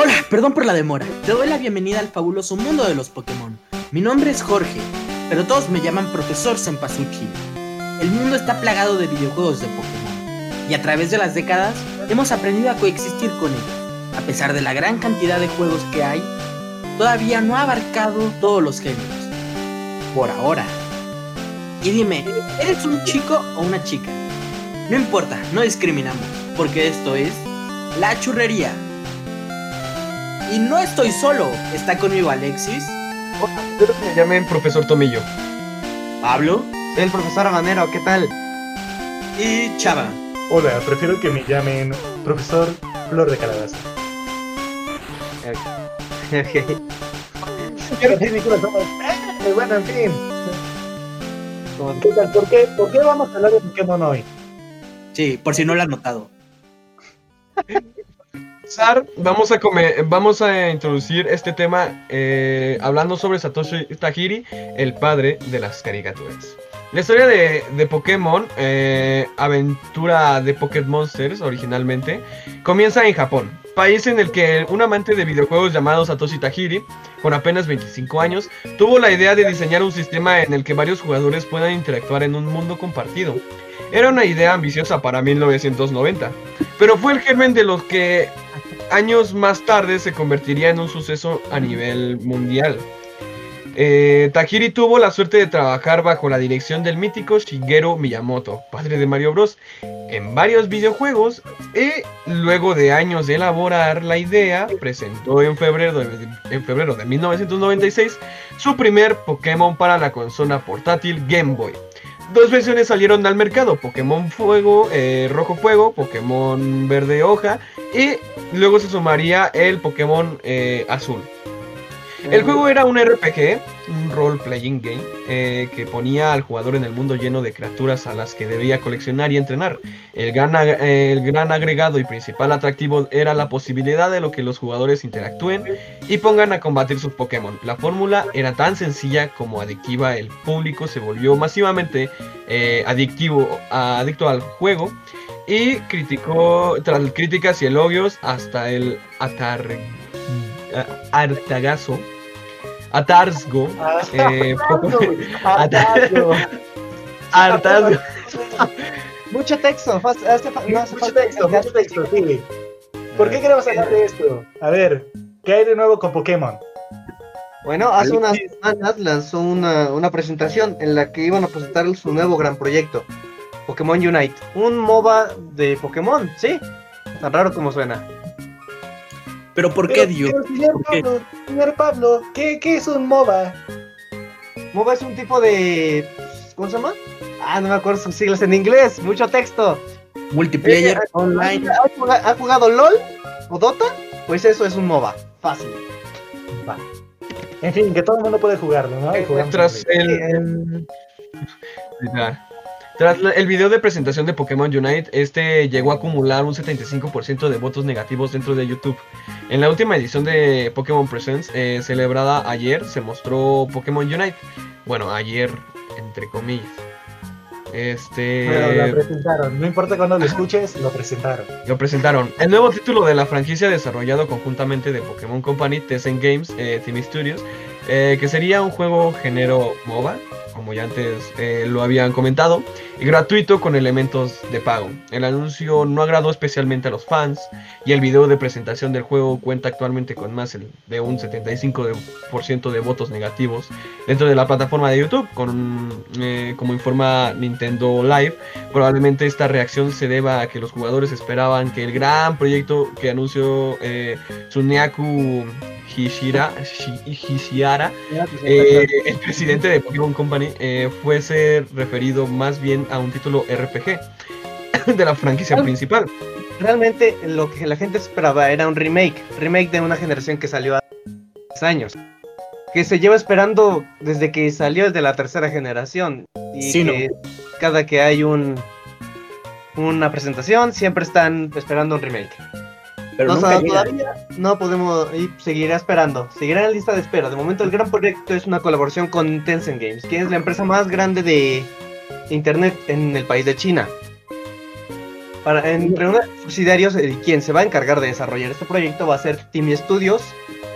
Hola, perdón por la demora. Te doy la bienvenida al fabuloso mundo de los Pokémon. Mi nombre es Jorge, pero todos me llaman Profesor Senpasuchi. El mundo está plagado de videojuegos de Pokémon, y a través de las décadas hemos aprendido a coexistir con ellos. A pesar de la gran cantidad de juegos que hay, todavía no ha abarcado todos los géneros. Por ahora. Y dime, ¿eres un chico o una chica? No importa, no discriminamos, porque esto es La Churrería. Y no estoy solo, está conmigo Alexis, Hola, espero que me llamen profesor Tomillo. Pablo Soy el profesor Habanero, ¿qué tal? y Chava. Hola, prefiero que me llamen profesor Flor de Calabaza. Quiero Bueno, en fin. ¿Qué tal? ¿Por qué, ¿Por qué vamos a hablar de Pokémon hoy? Sí, por si no lo han notado. Sar, vamos a comer, vamos a introducir este tema eh, hablando sobre Satoshi Tajiri, el padre de las caricaturas. La historia de, de Pokémon, eh, aventura de Pocket Monsters originalmente, comienza en Japón, país en el que un amante de videojuegos llamado Satoshi Tajiri, con apenas 25 años, tuvo la idea de diseñar un sistema en el que varios jugadores puedan interactuar en un mundo compartido. Era una idea ambiciosa para 1990, pero fue el germen de los que años más tarde se convertiría en un suceso a nivel mundial. Eh, Tajiri tuvo la suerte de trabajar bajo la dirección del mítico Shigeru Miyamoto, padre de Mario Bros, en varios videojuegos y luego de años de elaborar la idea, presentó en febrero de, en febrero de 1996 su primer Pokémon para la consola portátil Game Boy. Dos versiones salieron al mercado, Pokémon Fuego, eh, Rojo Fuego, Pokémon Verde Hoja y luego se sumaría el Pokémon eh, Azul. El juego era un RPG, un role-playing game, eh, que ponía al jugador en el mundo lleno de criaturas a las que debía coleccionar y entrenar. El gran, el gran agregado y principal atractivo era la posibilidad de lo que los jugadores interactúen y pongan a combatir sus Pokémon. La fórmula era tan sencilla como adictiva, el público se volvió masivamente eh, adictivo, adicto al juego y criticó, tras críticas y elogios, hasta el atar, a- hartagazo, atarzgo, eh, poco- Atado. hartazgo, Mucho texto, fas- hace fa- no hace Mucho falta texto, que- mucho texto, sí. ¿Por qué queremos hablar de esto? A ver, ¿qué hay de nuevo con Pokémon? Bueno, hace unas semanas lanzó una, una presentación en la que iban a presentar su nuevo gran proyecto, Pokémon Unite, un MOBA de Pokémon, ¿sí? Tan raro como suena. Pero ¿por qué, Pero, Dio? pero, señor ¿Por qué? Pablo, señor Pablo, ¿qué, qué es un MOBA? MOBA es un tipo de... ¿Cómo se llama? Ah, no me acuerdo sus siglas en inglés, mucho texto. Multiplayer Eh, online. ¿Ha jugado, ha jugado LOL o Dota? Pues eso es un MOBA, fácil. Va. En fin, que todo el mundo puede jugarlo, ¿no? Y jugamos tras entre- el, Ya. Tras el video de presentación de Pokémon Unite, este llegó a acumular un 75% de votos negativos dentro de YouTube. En la última edición de Pokémon Presents, eh, celebrada ayer, se mostró Pokémon Unite. Bueno, ayer, entre comillas. Este. Pero la presentaron, no importa cuándo lo escuches, lo presentaron. Lo presentaron. El nuevo título de la franquicia desarrollado conjuntamente de Pokémon Company, Tencent Games, eh, Team Studios, eh, que sería un juego género MOBA, como ya antes eh, lo habían comentado, gratuito con elementos de pago. El anuncio no agradó especialmente a los fans y el video de presentación del juego cuenta actualmente con más de un 75% de votos negativos dentro de la plataforma de YouTube, con, eh, como informa Nintendo Live. Probablemente esta reacción se deba a que los jugadores esperaban que el gran proyecto que anunció eh, Tsuneaku Hishira, Shi- Hishiara, eh, el presidente de Pokémon Company, eh, fuese referido más bien a un título RPG de la franquicia principal. Realmente lo que la gente esperaba era un remake, remake de una generación que salió hace 10 años. Que se lleva esperando desde que salió desde la tercera generación. Y Sí, ¿no? que cada que hay un una presentación siempre están esperando un remake. Pero No, nunca o sea, llega. todavía no podemos y seguirá esperando. Seguirá en la lista de espera. De momento el gran proyecto es una colaboración con Tencent Games, que es la empresa más grande de internet en el país de China. Para, entre unos subsidiarios, quien se va a encargar de desarrollar este proyecto va a ser Team Studios.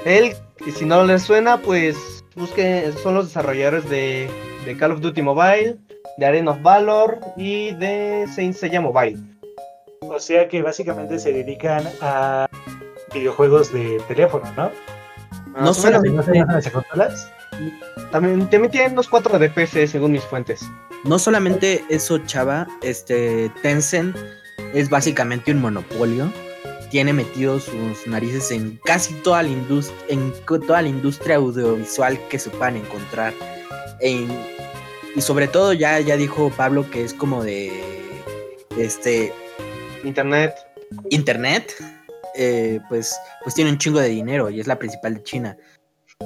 Él, y si no les suena, pues busque, son los desarrolladores de, de Call of Duty Mobile, de Arena of Valor y de Saint Seiya Mobile. O sea que básicamente se dedican a videojuegos de teléfono, ¿no? No solamente-. También, también tienen unos 4 de PC según mis fuentes. No solamente eso, chava, este Tencent es básicamente un monopolio. Tiene metidos sus narices en casi toda la industria, en toda la industria audiovisual que se puedan encontrar. En- y sobre todo ya, ya dijo Pablo que es como de este Internet. internet. Eh, pues, pues tiene un chingo de dinero y es la principal de China.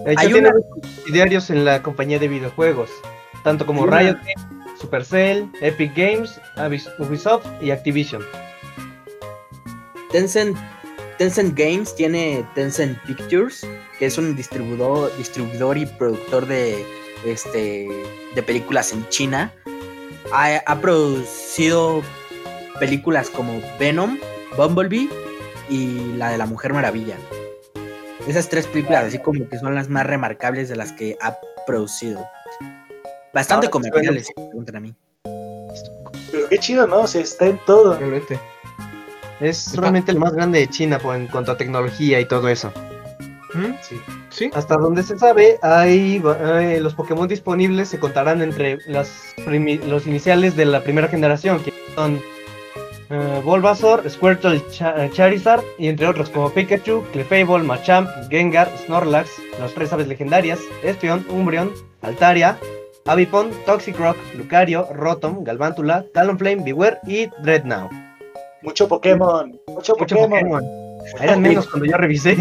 De hecho, Hay tiene una- subsidiarios en la compañía de videojuegos. Tanto como una- Riot Games, Supercell, Epic Games, Ubisoft y Activision. Tencent, Tencent Games tiene Tencent Pictures, que es un distribuidor, distribuidor y productor de, este, de películas en China. Ha, ha producido películas como Venom, Bumblebee y la de la Mujer Maravilla. Esas tres películas así como que son las más remarcables de las que ha producido. Bastante Ahora, comerciales, si me preguntan a mí. Pero qué chido, ¿no? O sea, está en todo. Realmente. Es realmente el más grande de China por, en cuanto a tecnología y todo eso. ¿Mm? Sí. Sí. Hasta donde se sabe, hay, eh, los Pokémon disponibles se contarán entre las primi- los iniciales de la primera generación, que son Bulbasaur, Squirtle, Cha- eh, Charizard y entre otros como Pikachu, Clefable, Machamp, Gengar, Snorlax, las tres aves legendarias, Espeon, Umbreon, Altaria, Avipon, Toxicroak, Lucario, Rotom, Galvantula, Talonflame, Beware y Dreadnought. Mucho Pokémon. Mucho, Mucho Pokémon. Pokémon. Eran menos cuando yo revisé.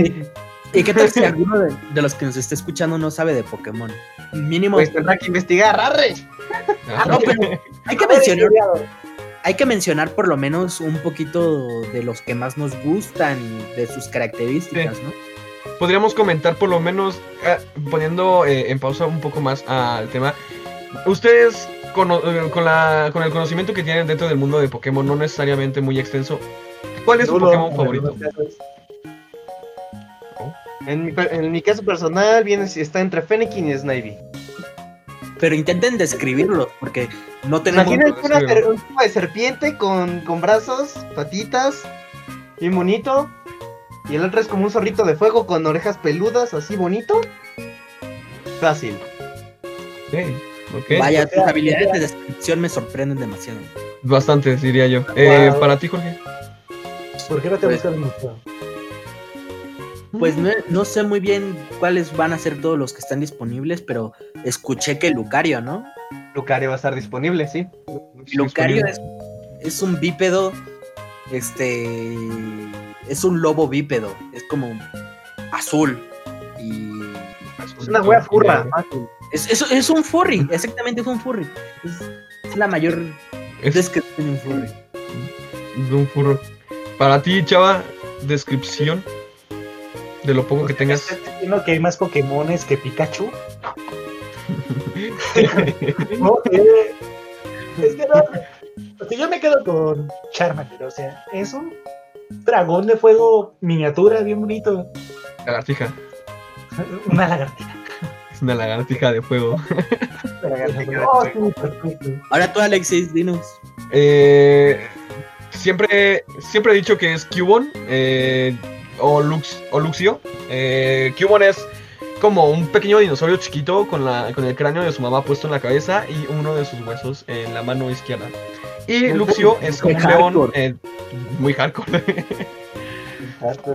¿Y qué tal si alguno de, de los que nos está escuchando no sabe de Pokémon? Mínimo. Pues tendrá que investigar, arre. Ah, no, pero hay que mencionar, hay que mencionar por lo menos un poquito de los que más nos gustan y de sus características, ¿no? Podríamos comentar por lo menos, eh, poniendo eh, en pausa un poco más al tema. Ustedes, con, eh, con, la, con el conocimiento que tienen dentro del mundo de Pokémon, no necesariamente muy extenso, ¿cuál es su Nulo, Pokémon favorito? casos. En mi, en mi caso personal, viene, está entre Fennekin y Snivy. Pero intenten describirlos, porque no tenemos. Imagínense una ser- un tipo de serpiente con, con brazos, patitas, bien bonito. Y el otro es como un zorrito de fuego con orejas peludas, así bonito. Fácil. Ok, ok. Vaya, tus habilidades de descripción me sorprenden demasiado. Bastante, diría yo. Eh. Para ti, Jorge. ¿Por qué no te Pues- gusta mucho? Pues no, no sé muy bien cuáles van a ser todos los que están disponibles, pero escuché que Lucario, ¿no? Lucario va a estar disponible, sí. Lucario es, es un bípedo, este, es un lobo bípedo, es como azul y Es una wea furra. es, es, es un furry, exactamente es un furry, es, es la mayor Es descripción de un furry. de un furro. Para ti, chava, descripción de lo poco que tengas. ¿Estás diciendo que hay más Pokémones que Pikachu? No, eh, es que no. O sea, yo me quedo con Charmander, o sea, es un dragón de fuego miniatura, bien bonito. Lagartija. Una lagartija. Es una lagartija de fuego. Una lagartija. Oh, sí, perfecto. Ahora tú Alexis, dinos. Eh, siempre, siempre he dicho que es Cubone eh, o, Lux, o Luxio. Eh, Cubone es como un pequeño dinosaurio chiquito con, la, con el cráneo de su mamá puesto en la cabeza y uno de sus huesos en la mano izquierda. Y Luxio es como un león eh, muy hardcore.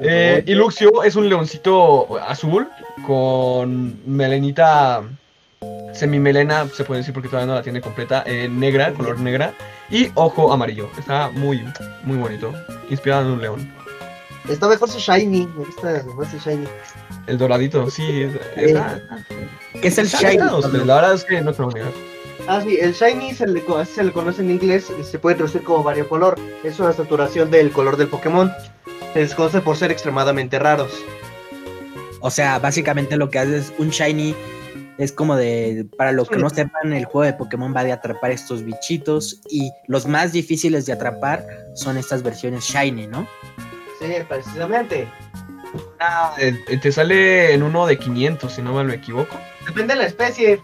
Eh, y Luxio es un leoncito azul con melenita semimelena, se puede decir porque todavía no la tiene completa, eh, negra, color negra, y ojo amarillo. Está muy, muy bonito, inspirado en un león. Está mejor su Shiny. Me gusta mejor su Shiny. El doradito, sí, está, ¿Qué es el Shiny? La verdad es que no te lo voy a negar. Ah, sí, el Shiny se le, se le conoce en inglés y se puede traducir como variocolor. Es una saturación del color del Pokémon. Se les conoce por ser extremadamente raros. O sea, básicamente lo que hace es un shiny. Es como de, para los que no sepan, el juego de Pokémon va de atrapar estos bichitos y los más difíciles de atrapar son estas versiones shiny, ¿no? Sí, precisamente. Ah, eh, eh, te sale en uno de 500, si no mal me equivoco. Depende de la especie.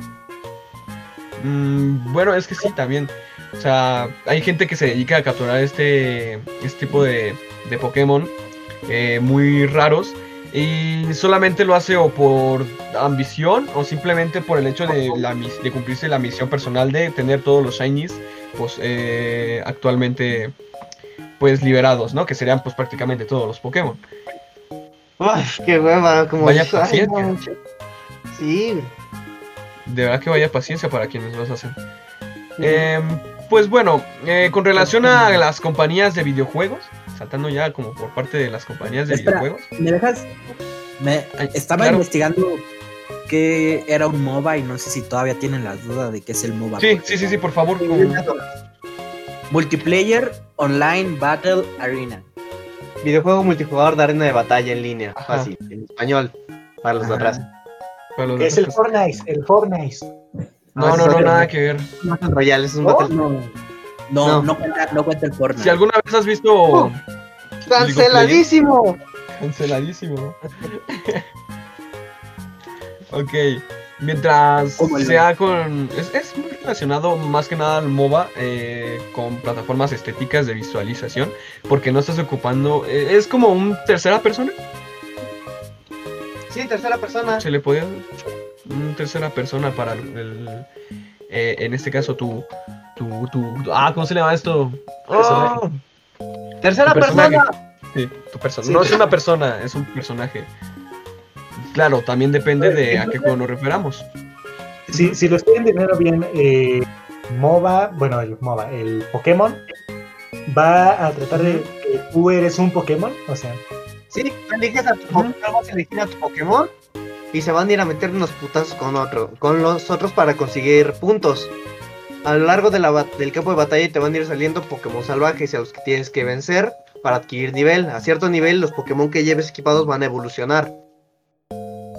Mm, bueno, es que sí, también. O sea, hay gente que se dedica a capturar este, este tipo de, de Pokémon eh, muy raros. Y solamente lo hace o por ambición o simplemente por el hecho de, la, de cumplirse la misión personal de tener todos los shinies pues, eh, actualmente pues liberados, ¿no? Que serían pues prácticamente todos los Pokémon. Uy, qué hueva, como Vaya Ay, paciencia. no, Sí. De verdad que vaya paciencia para quienes los hacen. Em, pues bueno, eh, con relación a las compañías de videojuegos, saltando ya como por parte de las compañías de Espera. videojuegos. ¿Me dejas? Me Ay, estaba claro. investigando qué era un MOBA y no sé si todavía tienen la duda de qué es el MOBA. Sí, sí, sí, sí, por favor. Multiplayer Online Battle Arena. Videojuego multijugador de arena de batalla en línea. Ajá. Fácil, en español. Para los de atrás. Es el Fortnite, el Fortnite. No, no, no, nada que ver. Battle Royale, es un No, Battle no, no, No. no cuenta, no cuenta el Fortnite. Si alguna vez has visto Oh. ¡Canceladísimo! canceladísimo. ok. Mientras sea con. Es, es muy relacionado más que nada al MOBA eh, con plataformas estéticas de visualización. Porque no estás ocupando. eh, es como un tercera persona. Sí, tercera persona. Se le podía. Un tercera persona para el. eh, en este caso, tu. Tu, tu, ah, ¿cómo se llama esto? Oh, Tercera persona. Sí, tu persona. Sí. No es una persona, es un personaje. Claro, también depende de a qué juego nos referamos. Si, si lo estoy entendiendo bien, eh, MOBA, bueno, el MOBA, el Pokémon, va a tratar de que tú eres un Pokémon, o sea, Sí, eliges a tu Pokémon, vas a elegir a tu Pokémon y se van a ir a meter unos putazos con otro, con los otros para conseguir puntos. A lo largo de la bat- del campo de batalla te van a ir saliendo Pokémon salvajes a los que tienes que vencer para adquirir nivel. A cierto nivel los Pokémon que lleves equipados van a evolucionar.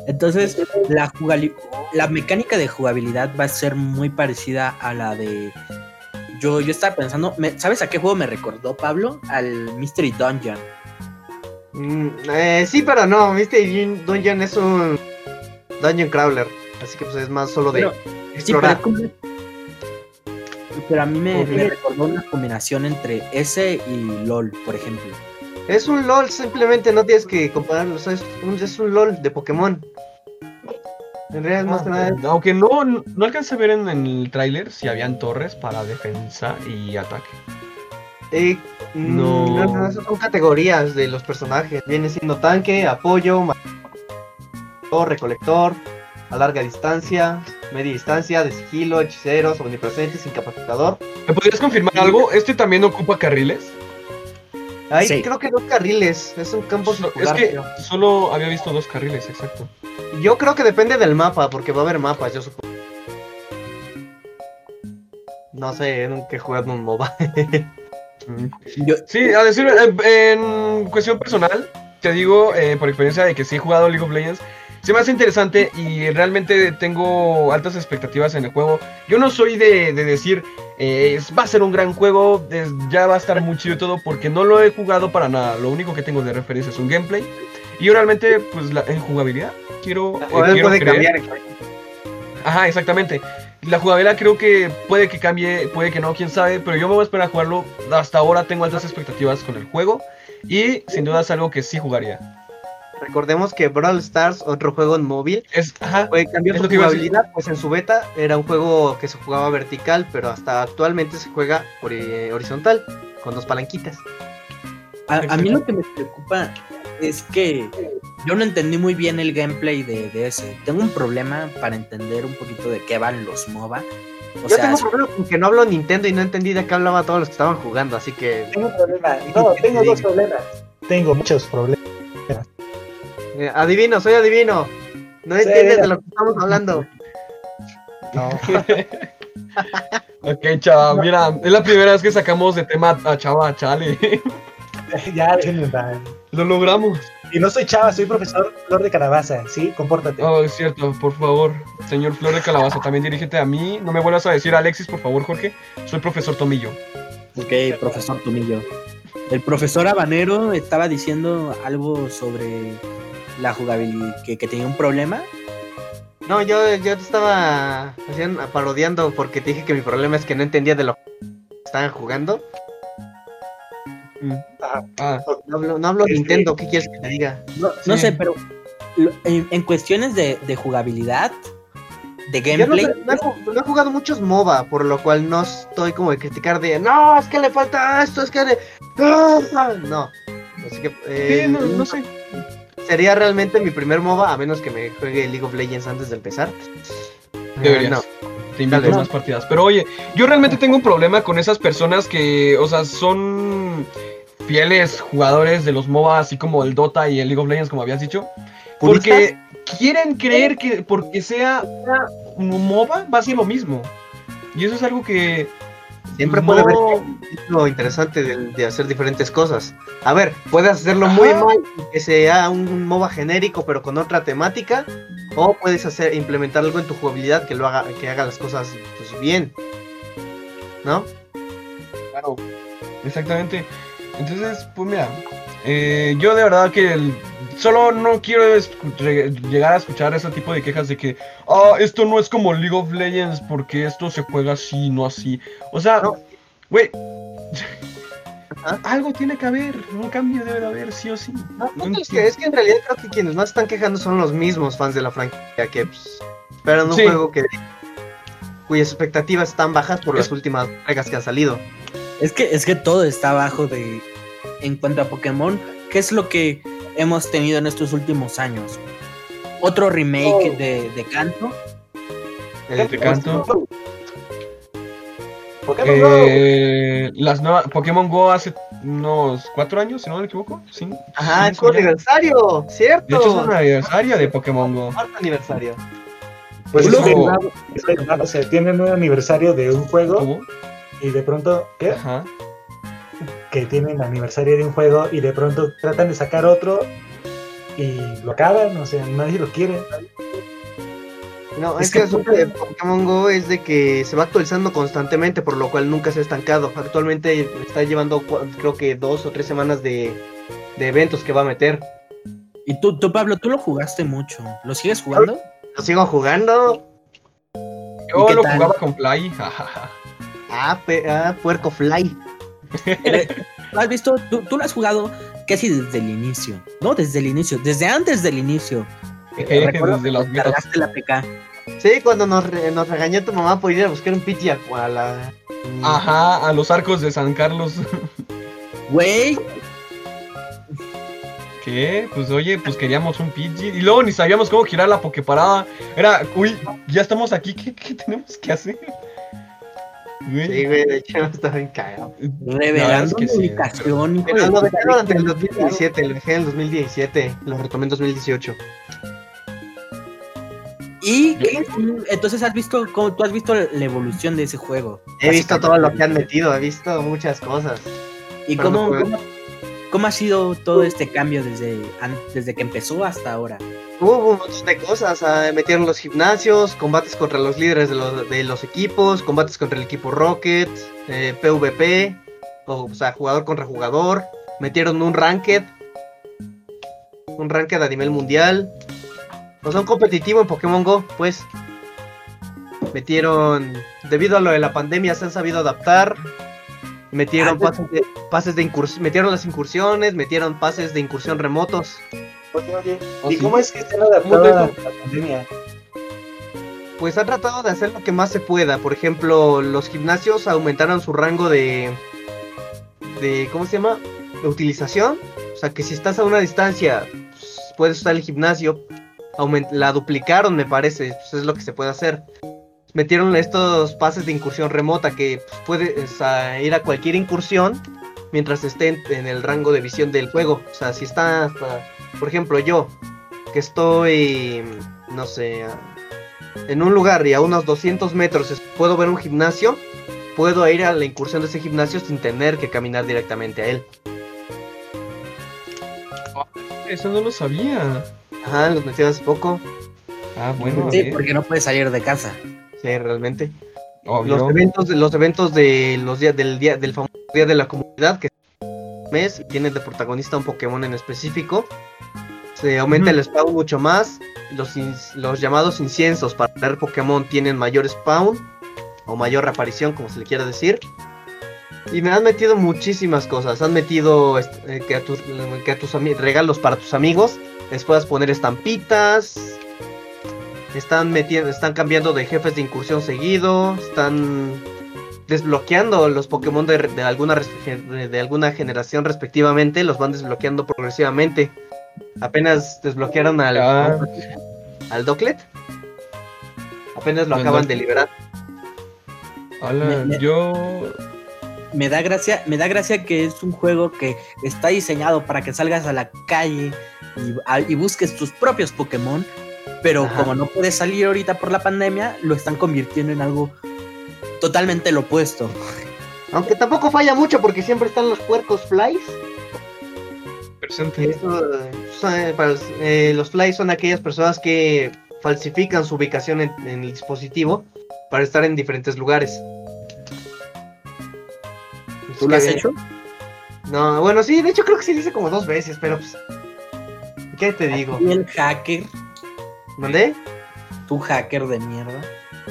Entonces, la, la mecánica de jugabilidad va a ser muy parecida a la de. Yo, yo estaba pensando, me- ¿sabes a qué juego me recordó Pablo? Al Mystery Dungeon. Mm, eh, sí, pero no, Dun- Dungeon es un Dungeon Crawler, así que pues es más solo de Pero- Sí, pero, explorar. es como- pero a mí me, me recordó una combinación entre ese y LOL, por ejemplo. Es un LOL, simplemente no tienes que compararlo, o sea, es un, es un LOL de Pokémon. En realidad es más que nada Aunque no, no alcancé a ver en, en el tráiler si habían torres para defensa y ataque. Eh, No. no. no, no, esas son categorías de los personajes. Viene siendo tanque, apoyo, recolector, a larga distancia, media distancia, de sigilo, hechiceros, omnipresentes, incapacitador. ¿Me podrías confirmar algo? ¿Este también ocupa carriles? Ahí Sí. creo que dos carriles, es un campo So- es circular. que creo. solo había visto dos carriles, exacto. Yo creo que depende del mapa, porque va a haber mapas, yo supongo. No sé, nunca he jugado un MOBA. Mm. Yo, Sí, a decir, eh, en cuestión personal, te digo eh, por experiencia de que sí he jugado League of Legends, se me hace interesante y realmente tengo altas expectativas en el juego. Yo no soy de, de decir, eh, es- va a ser un gran juego, es- ya va a estar muy chido y todo, porque no lo he jugado para nada. Lo único que tengo de referencia es un gameplay. Y yo realmente, pues la- en jugabilidad, quiero, eh, O él quiero puede creer- cambiar. Ajá, exactamente. La jugabilidad creo que puede que cambie, puede que no, quién sabe, pero yo me voy a esperar a jugarlo. Hasta ahora tengo altas expectativas con el juego y sin duda es algo que sí jugaría. Recordemos que Brawl Stars, otro juego en móvil, Es, ajá, Puede cambiar su jugabilidad, pues en su beta era un juego que se jugaba vertical, pero hasta actualmente se juega hori- horizontal, con dos palanquitas. a, a mí lo que me preocupa es que yo no entendí muy bien el gameplay de, de ese. Tengo un problema para entender un poquito de qué van los MOBA. O Yo sea, tengo un problema con que no hablo Nintendo y no entendí de qué hablaba todos los que estaban jugando, así que tengo un problema. No, tengo dos problemas. Tengo muchos problemas. Eh, adivino, soy adivino. No Sí, entiendes mira. de lo que estamos hablando. No. ok, chava, mira, es la primera vez que sacamos de tema a chava, chale. ya, déjenme. Lo logramos. Y no soy chava, soy profesor Flor de Calabaza, ¿sí? Compórtate. Oh, es cierto, por favor, señor Flor de Calabaza, también dirígete a mí. No me vuelvas a decir Alexis, por favor, Jorge. Soy profesor Tomillo. Ok, profesor Tomillo. El profesor Habanero estaba diciendo algo sobre la jugabilidad, que, que tenía un problema. No, yo, yo te estaba haciendo, parodiando porque te dije que mi problema es que no entendía de lo que estaban jugando. Mm. Ajá. Ah, No hablo, no hablo de Es que- Nintendo, ¿qué quieres que te diga? No, no sé, pero lo- en, en cuestiones de, de jugabilidad, de Yo no, gameplay, sé, no he, ju- no he jugado muchos MOBA, por lo cual no estoy como de criticar de no, es que le falta esto, es que le... ¡Ah! No. Así que eh, sí, no, no sé. Sería realmente mi primer MOBA, a menos que me juegue League of Legends antes de empezar. Deberías. Eh, no. Te invito más partidas. Pero oye, yo realmente tengo un problema con esas personas que, o sea, son fieles jugadores de los MOBA, así como el Dota y el League of Legends, como habías dicho. Porque quieren creer que porque sea un MOBA va a ser lo mismo. Y eso es algo que Siempre no- puede haber lo interesante de, de hacer diferentes cosas. A ver, puedes hacerlo muy mal que sea un MOBA genérico pero con otra temática, o puedes hacer implementar algo en tu jugabilidad que lo haga que haga las cosas pues, bien. ¿No? Claro, exactamente. Entonces, pues mira, eh, yo de verdad que el- solo no quiero llegar a escuchar ese tipo de quejas de que, ah, esto no es como League of Legends porque esto se juega así, no así. O sea, No. güey, algo tiene que haber, un cambio debe de haber, sí o sí. No, No no, es, que, es que en realidad creo que quienes más están quejando son los mismos fans de la franquicia que pues, esperan un Sí. juego que cuyas expectativas están bajas por Es- las últimas entregas que han salido. es que, es que todo está abajo de. En cuanto a Pokémon, ¿qué es lo que hemos tenido en estos últimos años? Otro remake Oh. de, de Canto. El- Te canto. Pokémon Go. Eh, las nuevas Pokémon Go hace unos cuatro años, si no me equivoco. Sí, Ajá, es cinco aniversario, De ¿cierto? hecho, es un aniversario de Pokémon Go. Cuarto aniversario. Pues es o sea, tienen un aniversario de un juego ¿Cómo? y de pronto, ¿qué? Ajá. Que tienen aniversario de un juego y de pronto tratan de sacar otro y lo acaban, o sea, nadie lo quiere. No, Es es, que que el asunto de Pokémon Go es de que se va actualizando constantemente, por lo cual nunca se ha estancado. Actualmente está llevando creo que dos o tres semanas de, de eventos que va a meter. Y tú, tú, Pablo, tú lo jugaste mucho. ¿Lo sigues jugando? Lo sigo jugando. Yo lo tal? jugaba con Fly. jajaja. Ah, pe- ah, puerco fly. ¿Lo has visto? Tú, tú lo has jugado casi desde el inicio. No, desde el inicio. Desde antes del inicio. Eh, Recuerdo desde betas. Cargaste la PK. Sí, cuando nos, re- nos regañó tu mamá por ir a buscar un Pidgey a, a la... Ajá, a los arcos de San Carlos. Güey, ¿Qué? Pues oye, pues queríamos un Pidgey. Y luego ni sabíamos cómo girar la Poképarada. Era, uy, ya estamos aquí, ¿qué, qué tenemos que hacer? Güey, Sí, güey, de hecho está bien cagado. revelando que sí, ubicación. hijo Pero lo puta. dejé durante el 2017, lo dejé en el 2017, lo retomé en 2018. Y qué- entonces has visto cómo tú has visto la evolución de ese juego. He visto todo lo que han metido, he visto muchas cosas. ¿Y Pero no cómo, cómo, cómo ha sido todo este cambio desde, desde que empezó hasta ahora? Hubo un montón de cosas, ah, metieron los gimnasios, combates contra los líderes de los, de los equipos, combates contra el equipo Rocket, eh, PvP, o, o sea, jugador contra jugador, metieron un ranked, un ranked a nivel mundial, o sea, un competitivo en Pokémon Go, pues. Metieron, debido a lo de la pandemia, se han sabido adaptar. Metieron Ah, pases de, pases de incurs- metieron las incursiones, metieron pases de incursión remotos. Oye, ¿Oh, ¿y sí? cómo es que están ¿Cómo adaptados te- a la pandemia? Pues han tratado de hacer lo que más se pueda. Por ejemplo, los gimnasios aumentaron su rango de. de ¿Cómo se llama? De utilización. O sea, que si estás a una distancia, pues, puedes usar el gimnasio. Aument- la duplicaron, me parece. Pues es lo que se puede hacer. Metieron estos pases de incursión remota que pues, puedes ir a cualquier incursión mientras esté en, en el rango de visión del juego. O sea, si está hasta. Por ejemplo, yo, que estoy. No sé. ah, en un lugar y a unos 200 metros puedo ver un gimnasio, puedo ir a la incursión de ese gimnasio sin tener que caminar directamente a él. eso no lo sabía. Ajá, los metieron hace poco. Ah, bueno. Sí, porque no puedes salir de casa. Sí, realmente. Obvio. Los eventos, los eventos de los días del día del famoso día de la comunidad que mes y tiene de protagonista un Pokémon en específico. Se aumenta el spawn mucho más. Los, los llamados inciensos para traer Pokémon tienen mayor spawn o mayor reaparición, como se le quiera decir. Y me han metido muchísimas cosas. Han metido eh, que a tus, que a tus regalos para tus amigos les puedas poner estampitas. Están metiendo, están cambiando de jefes de incursión seguido. Están desbloqueando los Pokémon de, de alguna de alguna generación respectivamente. Los van desbloqueando progresivamente. Apenas desbloquearon al, Ah. al Docklet. Apenas lo acaban de liberar. Hola, Me- me- yo. Me da gracia, me da gracia que es un juego que está diseñado para que salgas a la calle y, a- y busques tus propios Pokémon, pero Ajá. como no puedes salir ahorita por la pandemia, lo están convirtiendo en algo totalmente lo opuesto. Aunque tampoco falla mucho porque siempre están los puercos flies. Presente. Eso, eh, eh, para los, eh, los flies son aquellas personas que falsifican su ubicación en, en el dispositivo para estar en diferentes lugares. ¿Tú lo has hecho? No, bueno, sí, de hecho creo que sí lo hice como dos veces, pero pues. ¿Qué te digo? Y el hacker, ¿Mandé? tu hacker de mierda.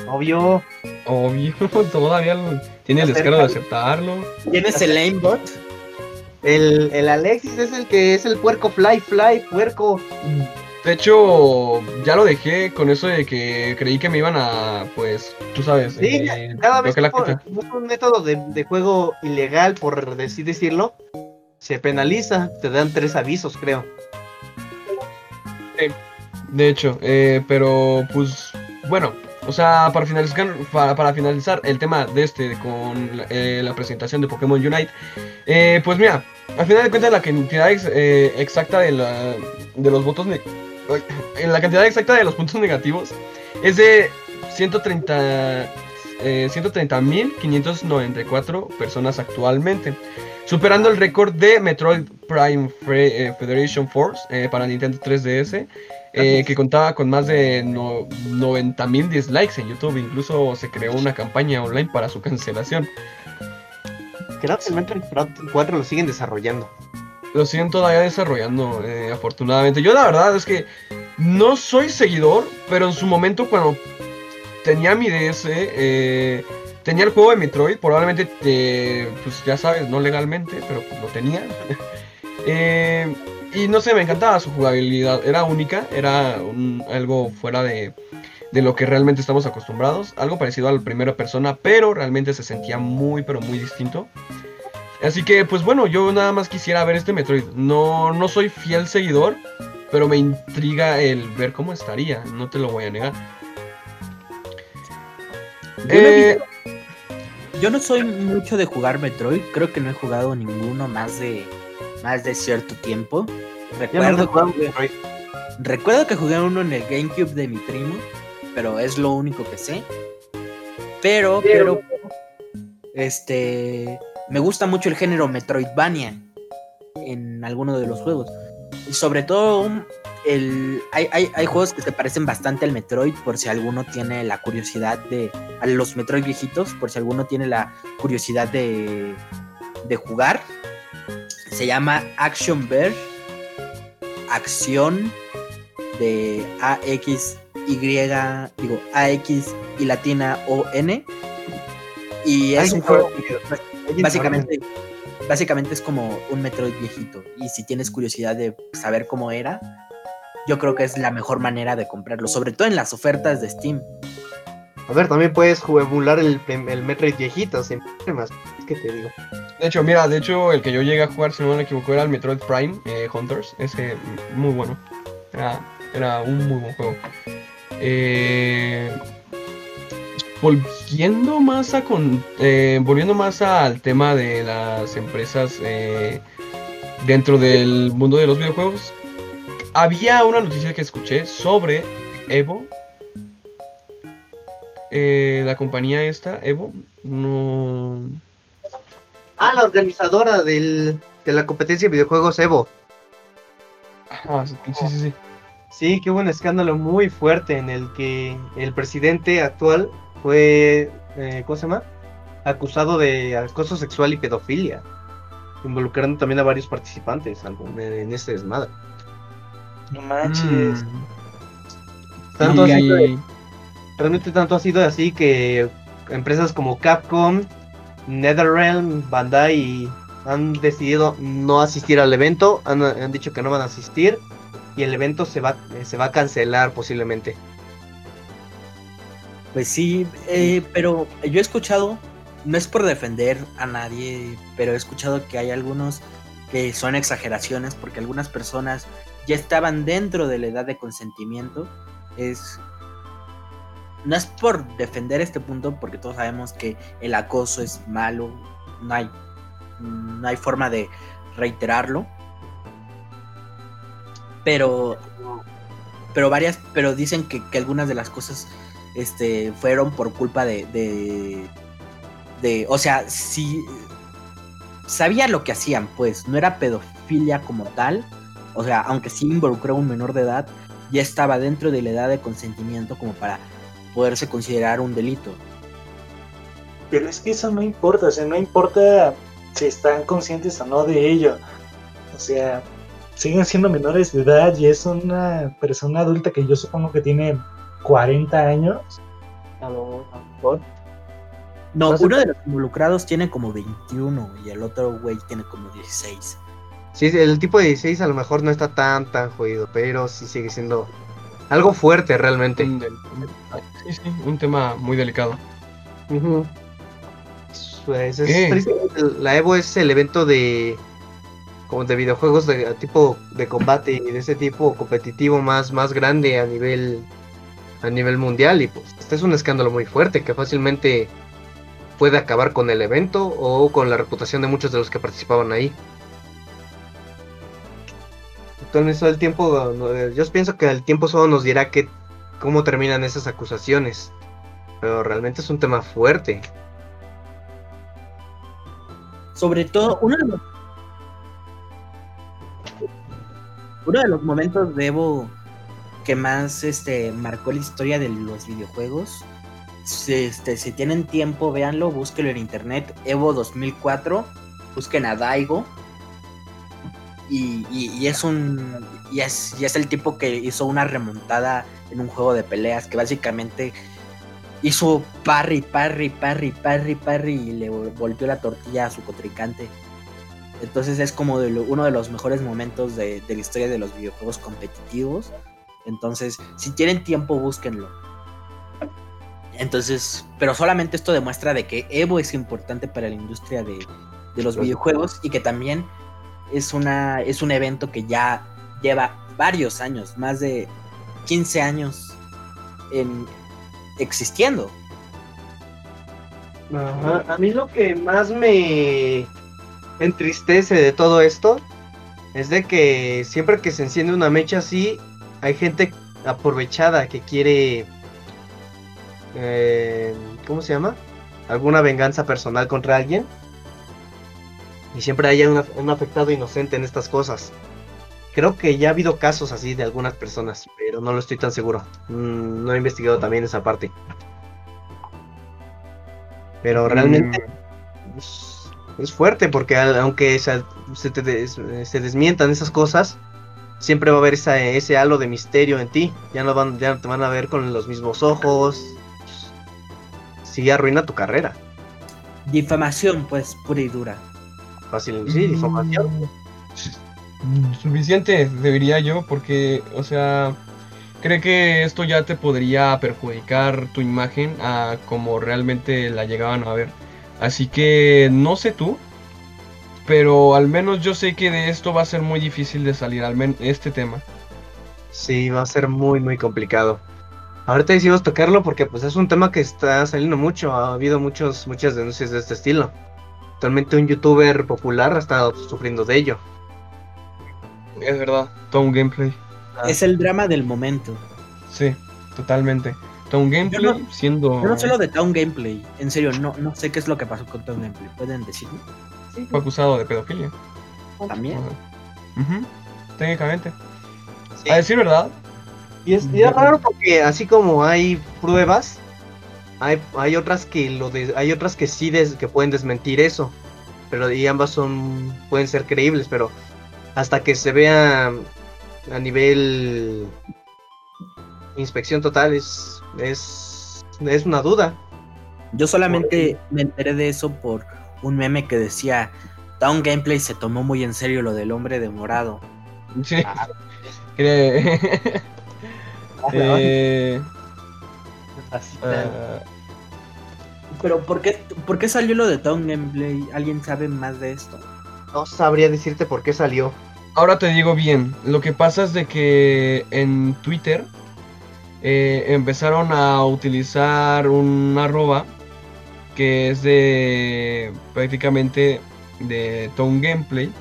Obvio. Obvio, todavía lo- tiene el descaro de aceptarlo. ¿Tienes el aimbot? El, el Alexis es el que es el puerco fly, fly, puerco. De hecho, ya lo dejé con eso de que creí que me iban a, pues, tú sabes, Sí, eh, Cada vez que bloquear la por- cuenta. es un método de, de juego ilegal, por así decirlo, se penaliza. Te dan tres avisos, creo. De hecho, eh, pero pues bueno, o sea, para finalizar, para, para finalizar el tema de este con eh, la presentación de Pokémon Unite, eh, pues mira, al final de cuentas la cantidad eh, exacta de, la, de los votos, la cantidad exacta de los puntos negativos es de 130 eh, 130.594 personas actualmente, superando el récord de Metroid Prime Fre- eh, Federation Force eh, para Nintendo 3DS, eh, que contaba con más de no, 90.000 dislikes en YouTube. Incluso se creó una campaña online para su cancelación. Creo que el Metroid Prime 4 lo siguen desarrollando. Lo siguen todavía desarrollando, eh, afortunadamente. Yo la verdad es que no soy seguidor, pero en su momento cuando tenía mi DS, eh, tenía el juego de Metroid, probablemente, eh, pues ya sabes, no legalmente, pero pues lo tenía. Eh, y no sé, me encantaba su jugabilidad, era única, era algo fuera de, de lo que realmente estamos acostumbrados, algo parecido al primera persona, pero realmente se sentía muy, pero muy distinto. Así que, pues bueno, yo nada más quisiera ver este Metroid. No, no soy fiel seguidor, pero me intriga el ver cómo estaría, no te lo voy a negar. Yo no, he Eh, yo no soy mucho de jugar Metroid, creo que no he jugado ninguno más de más de cierto tiempo. Recuerdo, que, recuerdo que jugué uno en el GameCube de mi primo, pero es lo único que sé. Pero, pero, este, me gusta mucho el género Metroidvania en alguno de los juegos. Y sobre todo, el, hay, hay, hay juegos que se parecen bastante al Metroid, por si alguno tiene la curiosidad de. A los Metroid viejitos, por si alguno tiene la curiosidad de, de jugar. Se llama Action Bear. Acción de AX Y, digo, AX y latina O N. Y es un juego básicamente, básicamente es como un Metroid viejito. Y si tienes curiosidad de saber cómo era, yo creo que es la mejor manera de comprarlo, sobre todo en las ofertas de Steam. A ver, también puedes emular el, el Metroid viejito sin problemas. Es que te digo. de hecho, mira, de hecho, el que yo llegué a jugar, si no me equivoco, era el Metroid Prime eh, Hunters. Ese, mm, muy bueno. Era, era un muy buen juego. Eh, volviendo más a con, eh, volviendo más al tema de las empresas eh, dentro del mundo de los videojuegos, había una noticia que escuché sobre Evo. Eh, la compañía esta, Evo, no, Ah, la organizadora del, de la competencia de videojuegos Evo. Ah, sí, sí, sí. Sí, que hubo un escándalo muy fuerte en el que el presidente actual fue, eh, ¿cómo se llama? Acusado de acoso sexual y pedofilia, involucrando también a varios participantes en este desmadre. No manches. Mm. Tanto Y- así que- realmente tanto ha sido así que empresas como Capcom, NetherRealm, Bandai han decidido no asistir al evento, han, han dicho que no van a asistir y el evento se va, se va a cancelar posiblemente. Pues sí, eh, pero yo he escuchado, no es por defender a nadie, pero he escuchado que hay algunos que son exageraciones porque algunas personas ya estaban dentro de la edad de consentimiento. Es no es por defender este punto porque todos sabemos que el acoso es malo, no hay no hay forma de reiterarlo. Pero pero varias pero dicen que, que algunas de las cosas este fueron por culpa de de, de o sea si sabía lo que hacían pues no era pedofilia como tal o sea aunque sí involucró a un menor de edad ya estaba dentro de la edad de consentimiento como para poderse considerar un delito Pero es que eso no importa, o sea, no importa si están conscientes o no de ello. O sea, siguen siendo menores de edad y es una persona adulta que yo supongo que tiene 40 años. A lo mejor. no uno de los involucrados tiene como 21 y el otro güey tiene como 16 Sí, el tipo de 16 a lo mejor no está tan tan jodido, pero sí sigue siendo algo fuerte realmente. Un del- Sí, sí, un tema muy delicado. Pues es la Evo es el evento de como de videojuegos de tipo de combate y de ese tipo competitivo más más grande a nivel a nivel mundial y pues este es un escándalo muy fuerte que fácilmente puede acabar con el evento o con la reputación de muchos de los que participaban ahí. Todo el tiempo, yo pienso que el tiempo solo nos dirá que cómo terminan esas acusaciones, pero realmente es un tema fuerte. Sobre todo, uno de los, momentos de Evo que más este, marcó la historia de los videojuegos. Si, este, si tienen tiempo, véanlo, búsquenlo en internet. Evo 2004, busquen a Daigo. Y, y- y es un. Y es, y es el tipo que hizo una remontada en un juego de peleas que básicamente hizo parry, parry, parry, parry, parry y le vol- volteó la tortilla a su contrincante. Entonces es como de lo- uno de los mejores momentos de, de la historia de los videojuegos competitivos. Entonces, si tienen tiempo, búsquenlo. Entonces, pero solamente esto demuestra de que Evo es importante para la industria de, de los videojuegos y que también es, una, es un evento que ya lleva varios años, más de 15 años en, existiendo. A mí lo que más me entristece de todo esto es de que siempre que se enciende una mecha así, hay gente aprovechada que quiere, eh, ¿cómo se llama? Alguna venganza personal contra alguien. Y siempre hay un afectado inocente en estas cosas. Creo que ya ha habido casos así de algunas personas, pero no lo estoy tan seguro. Mm, no he investigado también esa parte. Pero realmente es, es fuerte porque aunque se, se te des- se desmientan esas cosas, siempre va a haber esa, ese halo de misterio en ti. Ya no, van, ya no te van a ver con los mismos ojos. Sí, arruina tu carrera. Difamación, pues, pura y dura. Fácil, sí, difamación. Mm, Suficiente, debería yo, porque, o sea, cree que esto ya te podría perjudicar tu imagen a como realmente la llegaban a ver. Así que no sé tú, pero al menos yo sé que de esto va a ser muy difícil de salir, al menos este tema. Sí, va a ser muy, muy complicado. Ahorita decidimos tocarlo porque pues es un tema que está saliendo mucho. Ha habido muchos, muchas denuncias de este estilo. Actualmente un youtuber popular ha estado sufriendo de ello. Es verdad, todo un gameplay. Es el drama del momento. Sí, totalmente. Todo un gameplay Yo no- siendo... Yo no sé lo de Town Gameplay. En serio, no, no sé qué es lo que pasó con Town Gameplay. ¿Pueden decirme? Fue acusado de pedofilia. También. Ujú, Técnicamente. A decir verdad. Y es, y es raro porque así como hay pruebas, hay, hay otras que lo de, hay otras que sí des- que pueden desmentir eso. Pero y ambas son pueden ser creíbles, pero hasta que se vea a nivel inspección total es es, es una duda. Yo solamente me enteré de eso por un meme que decía Town Gameplay se tomó muy en serio lo del hombre de morado. Sí. Que- eh, Así ah, Pero ¿por qué, ¿por qué salió lo de Town Gameplay? ¿Alguien sabe más de esto? no sabría decirte por qué salió. Ahora te digo bien, lo que pasa es de que en Twitter eh, empezaron a utilizar un arroba que es de prácticamente de Tone Gameplay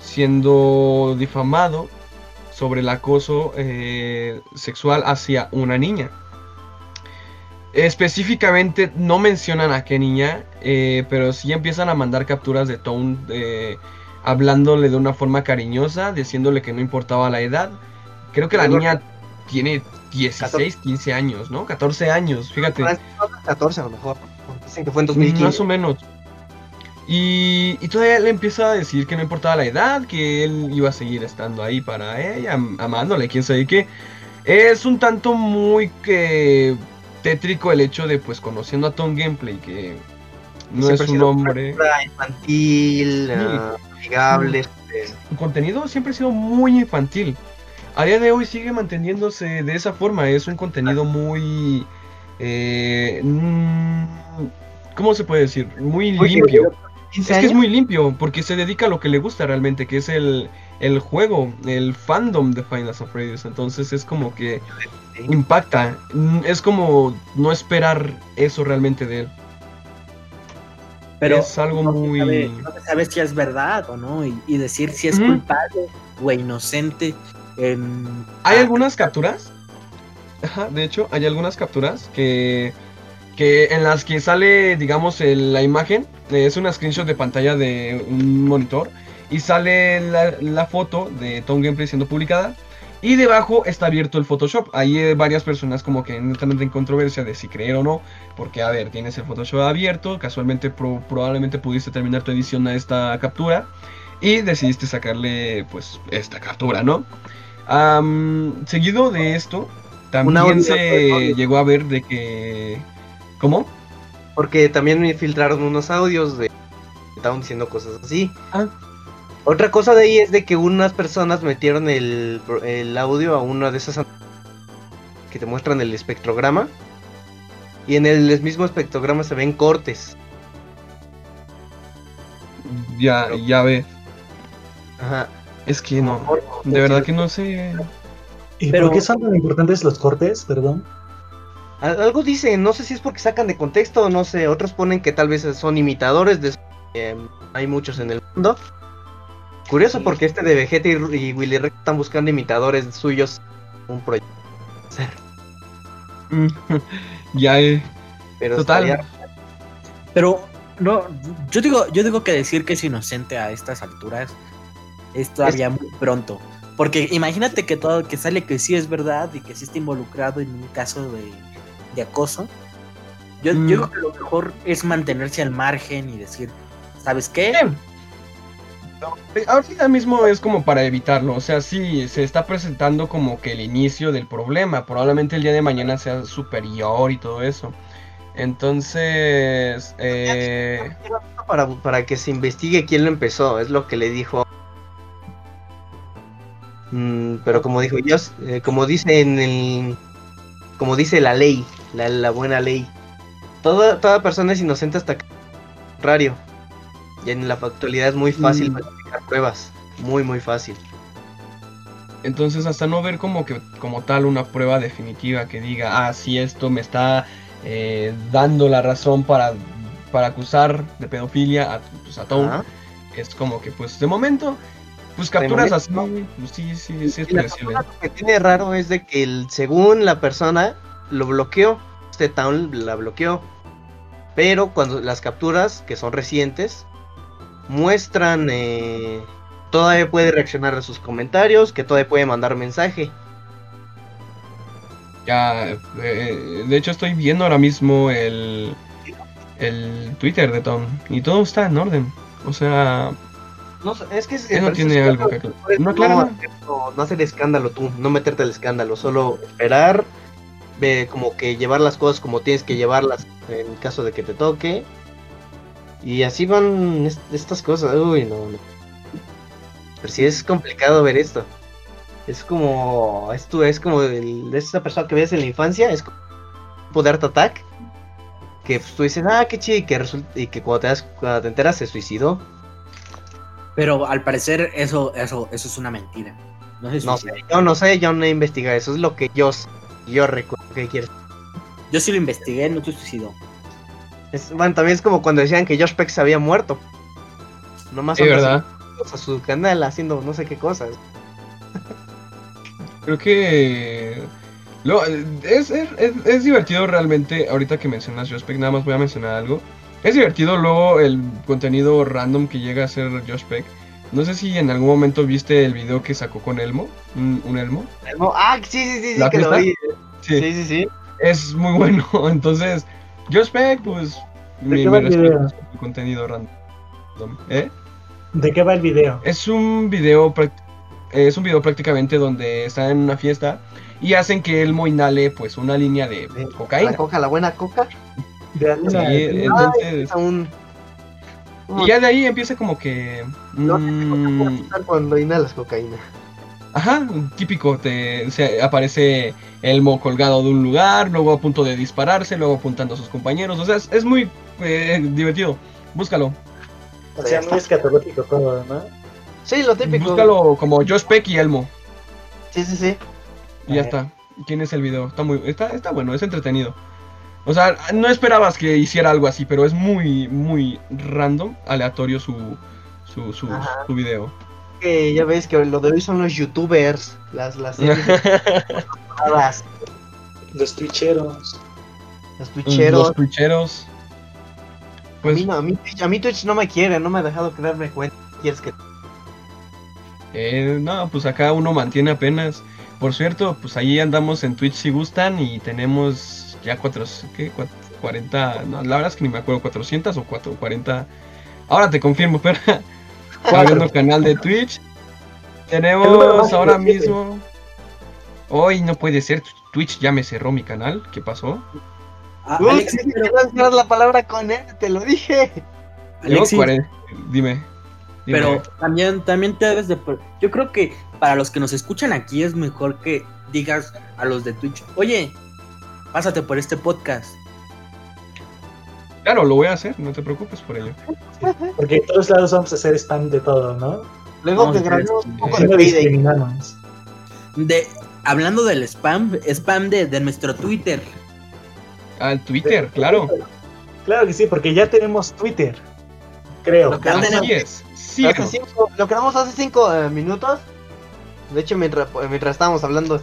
siendo difamado sobre el acoso eh, sexual hacia una niña. Específicamente no mencionan a qué niña, eh, pero sí empiezan a mandar capturas de Tone eh, hablándole de una forma cariñosa, diciéndole que no importaba la edad. Creo que la niña tiene 16, 15 años, ¿no? 14 años, fíjate. 14 a lo mejor. Dicen que fue en 2015. Más o menos. Y, y todavía le empieza a decir que no importaba la edad, que él iba a seguir estando ahí para ella, am- amándole, quién sabe qué. Es un tanto muy que tétrico el hecho de, pues, conociendo a Tom Gameplay, que no Siempre es un hombre. Infantil, Sí. ah, amigable. este, Su contenido siempre ha sido muy infantil. A día de hoy sigue manteniéndose de esa forma. Es un contenido muy. eh, mm, ¿Cómo se puede decir? Muy Muy limpio. 15 Es que es muy limpio, porque se dedica a lo que le gusta realmente, que es el, el juego, el fandom de Final Fantasy. Entonces es como que impacta. Mm, Es como no esperar eso realmente de él. Pero es algo no muy. sabe, no se sabe si es verdad o no, y, y decir si es culpable o inocente. en- Hay algunas capturas. Ajá, de hecho, hay algunas capturas que. que en las que sale, digamos, el- la imagen. Eh, Es una screenshot de pantalla de un monitor. Y sale la, la foto de Tom Gameplay siendo publicada. Y debajo está abierto el Photoshop. Ahí eh, varias personas como que entran en controversia de si creer o no. Porque, a ver, tienes el Photoshop abierto. Casualmente pro- probablemente pudiste terminar tu edición a esta captura. Y decidiste sacarle, pues, esta captura, ¿no? Seguido de esto, también se llegó a ver de que... ¿Cómo? Porque también me filtraron unos audios de que estaban diciendo cosas así. Ah. Otra cosa de ahí es de que unas personas metieron el, el audio a una de esas que te muestran el espectrograma. Y en el mismo espectrograma se ven cortes. Ya, ya ve. Ajá. Es que no. De verdad que no sé. ¿Y Pero- por qué son tan importantes los cortes? Perdón. Al- Algo dicen, no sé si es porque sacan de contexto, no sé, otros ponen que tal vez son imitadores de... eh, hay muchos en el mundo. Curioso porque este de Vegeta y, y Willy Rex están buscando imitadores suyos. Un proyecto. ya, eh. Pero Total. estaría- Pero no, yo digo, yo digo que decir que es inocente a estas alturas es todavía muy pronto. Porque imagínate que todo, que sale que sí es verdad y que sí está involucrado en un caso de, de acoso. Yo, Mm. yo creo que lo mejor es mantenerse al margen y decir, ¿sabes qué? Eh, Ahorita mismo es como para evitarlo, o sea, sí, se está presentando como que el inicio del problema, probablemente el día de mañana sea superior y todo eso. Entonces, eh, para, para que se investigue quién lo empezó, es lo que le dijo. Mm, pero como dijo Dios, eh, como dice en el, como dice la ley, la, la buena ley, toda, toda persona es inocente hasta que contrario. Y en la actualidad es muy fácil Mm. falsificar pruebas, muy muy fácil. entonces hasta no ver como que como tal una prueba definitiva que diga, ah, sí, esto me está eh, dando la razón para, para acusar de pedofilia a, pues, a Tom, es como que pues de momento, pues capturas momento, así, pues, sí, sí, sí es Y la predecible. cosa que tiene raro es de que el, según la persona lo bloqueó, este town la bloqueó. Pero cuando las capturas, que son recientes, muestran eh, todavía puede reaccionar a sus comentarios, que todavía puede mandar mensaje. Ya, eh, de hecho estoy viendo ahora mismo el, el Twitter de Tom y todo está en orden. O sea, No, es que él no tiene algo que aclarar. No hacer escándalo tú, no meterte al escándalo, solo esperar, como que llevar las cosas como tienes que llevarlas en caso de que te toque. Y así van est- estas cosas. Uy, no, no. Pero sí es complicado ver esto. Es como. Esto es como el- esa persona que ves en la infancia. Es como tipo de Art Attack. Que pues, tú dices, ah, qué chido. Y que, resulta, y que cuando, te das, cuando te enteras se suicidó. Pero al parecer eso, eso, eso es una mentira. No No sé, yo no sé, yo no he investigado. Eso es lo que yo, sé, yo recuerdo que quieres. Yo sí lo investigué, no se suicidó. Es, bueno, también es como cuando decían que Josh Peck se había muerto. Nomás Sí, anda ¿verdad? a su canal haciendo no sé qué cosas. Creo que lo, es, es, es- es divertido realmente, ahorita que mencionas Josh Peck, nada más voy a mencionar algo. Es divertido luego el contenido random que llega a ser Josh Peck. No sé si en algún momento viste el video que sacó con Elmo, un, un Elmo. Elmo- Ah, sí, sí, sí, sí, ¿La que lo vi. Sí, Sí, sí, es muy bueno. Entonces, Josh Peck, pues, ¿De mi, qué mi va el video? contenido random. ¿Eh? ¿De qué va el video? Es un video es un video prácticamente donde están en una fiesta y hacen que Elmo inhale pues una línea de De- La cocaína. coca, la buena coca. De Sí, alguna- entonces Es un. y ya de ahí empieza como que No mm, cómo estar cuando inhalas cocaína. Ajá, típico, te se aparece Elmo colgado de un lugar, luego a punto de dispararse, luego apuntando a sus compañeros, o sea, es, es muy eh, divertido. Búscalo. O sea, muy escatológico todo, ¿no? Sí, lo típico. Búscalo como Josh Peck y Elmo Sí, sí, sí. y ya está. ¿Quién es el video? Está muy está está bueno, es entretenido. O sea, no esperabas que hiciera algo así, pero es muy, muy random, aleatorio su, su, su video. Que ya ves que lo de hoy son los youtubers. Las, las las, Los twitcheros. los Los twitcheros. twitcheros. A Pues, mí, no, a, mí, a mí Twitch no me quiere, no me ha dejado darme cuenta. ¿Quieres que eh, no, pues acá uno mantiene apenas. Por cierto, pues ahí andamos en Twitch si gustan y tenemos ya cuatro, ¿qué? Cuat- 40, no, la verdad es que ni me acuerdo, 400 o 440. Ahora te confirmo, pero abriendo canal de Twitch. Tenemos ahora mismo. Hoy no puede ser, Twitch ya me cerró mi canal. ¿Qué pasó? Ah, Uy, Alexis, pero- mencionar la palabra con él, te lo dije. Alexis, 40 Dime. dime. pero también, también te debes de... por- Yo creo que para los que nos escuchan aquí es mejor que digas a los de Twitch, oye, pásate por este podcast. Claro, lo voy a hacer, no te preocupes por ello. Porque en todos lados vamos a hacer spam de todo, ¿no? Luego Vamos que grabemos un poco Si de discriminamos. De, hablando del spam, spam de, de nuestro Twitter. Al Twitter, claro. Claro que sí, porque ya tenemos Twitter. Creo. Lo tenemos- Así es. Sí, hace cinco- lo creamos hace cinco eh, minutos. De hecho, mientras, mientras estábamos hablando,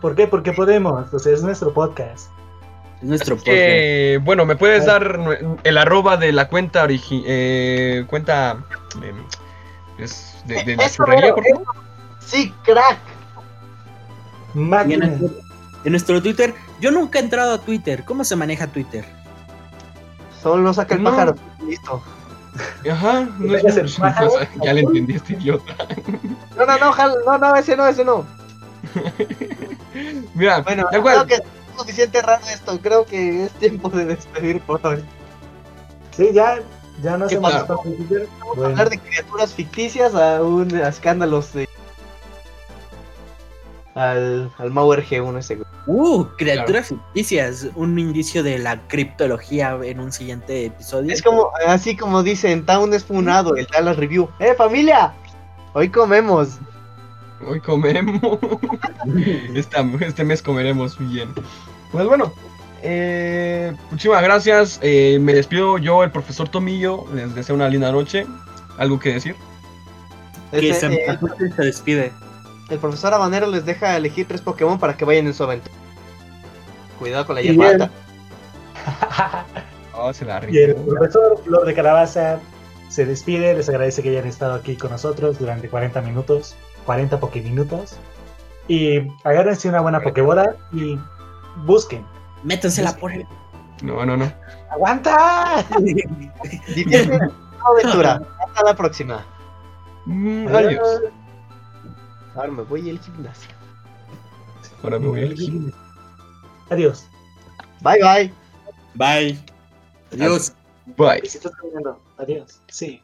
¿Por qué? Porque podemos. O sea, es nuestro podcast. Es nuestro podcast. que, bueno, ¿me puedes dar nue- el arroba de la cuenta origi eh, cuenta em, es de, de la Eso, churrería, pero- por favor? sí, crack. En, Máquina. nuestro, en nuestro Twitter, yo nunca he entrado a Twitter. ¿Cómo se maneja Twitter? Solo saca el No. pájaro. Listo. Ajá, no es ser pájaro. ya le entendí este idiota. No, no, no, no, no, ese no, ese no. Mira, Bueno, que es suficiente raro esto. Creo que es tiempo de despedir por hoy. Sí, ya, ya no Twitter. Vamos a hablar de criaturas ficticias a un a escándalos de. Al, al Mauer G1 ese. güey. Uh, criaturas ficticias. Un indicio de la criptología en un siguiente episodio. Es como, así como dicen, Town es funado, el Dallas Review. ¡Eh, familia! Hoy comemos. Hoy comemos. Esta- este mes comeremos bien. Pues bueno, eh, muchísimas gracias. eh, me despido yo, el profesor Tomillo. Les deseo una linda noche. ¿Algo que decir? que Este, se, eh, se despide. el profesor Habanero les deja elegir tres Pokémon para que vayan en su aventura. Cuidado con la Y hierba bien. alta. Oh, se la Y el profesor Flor de Calabaza se despide. Les agradece que hayan estado aquí con nosotros durante 40 minutos. 40 minutos. Y agárrense una buena Pokébola y busquen. Métensela por el. No, no, no. ¡Aguanta! Aventura. Hasta la próxima. Mm, adiós. Ahora me voy al gimnasio. Ahora me voy al gym. Adiós. Bye bye. Bye. Adiós. Bye. Si estás caminando. Adiós. Sí.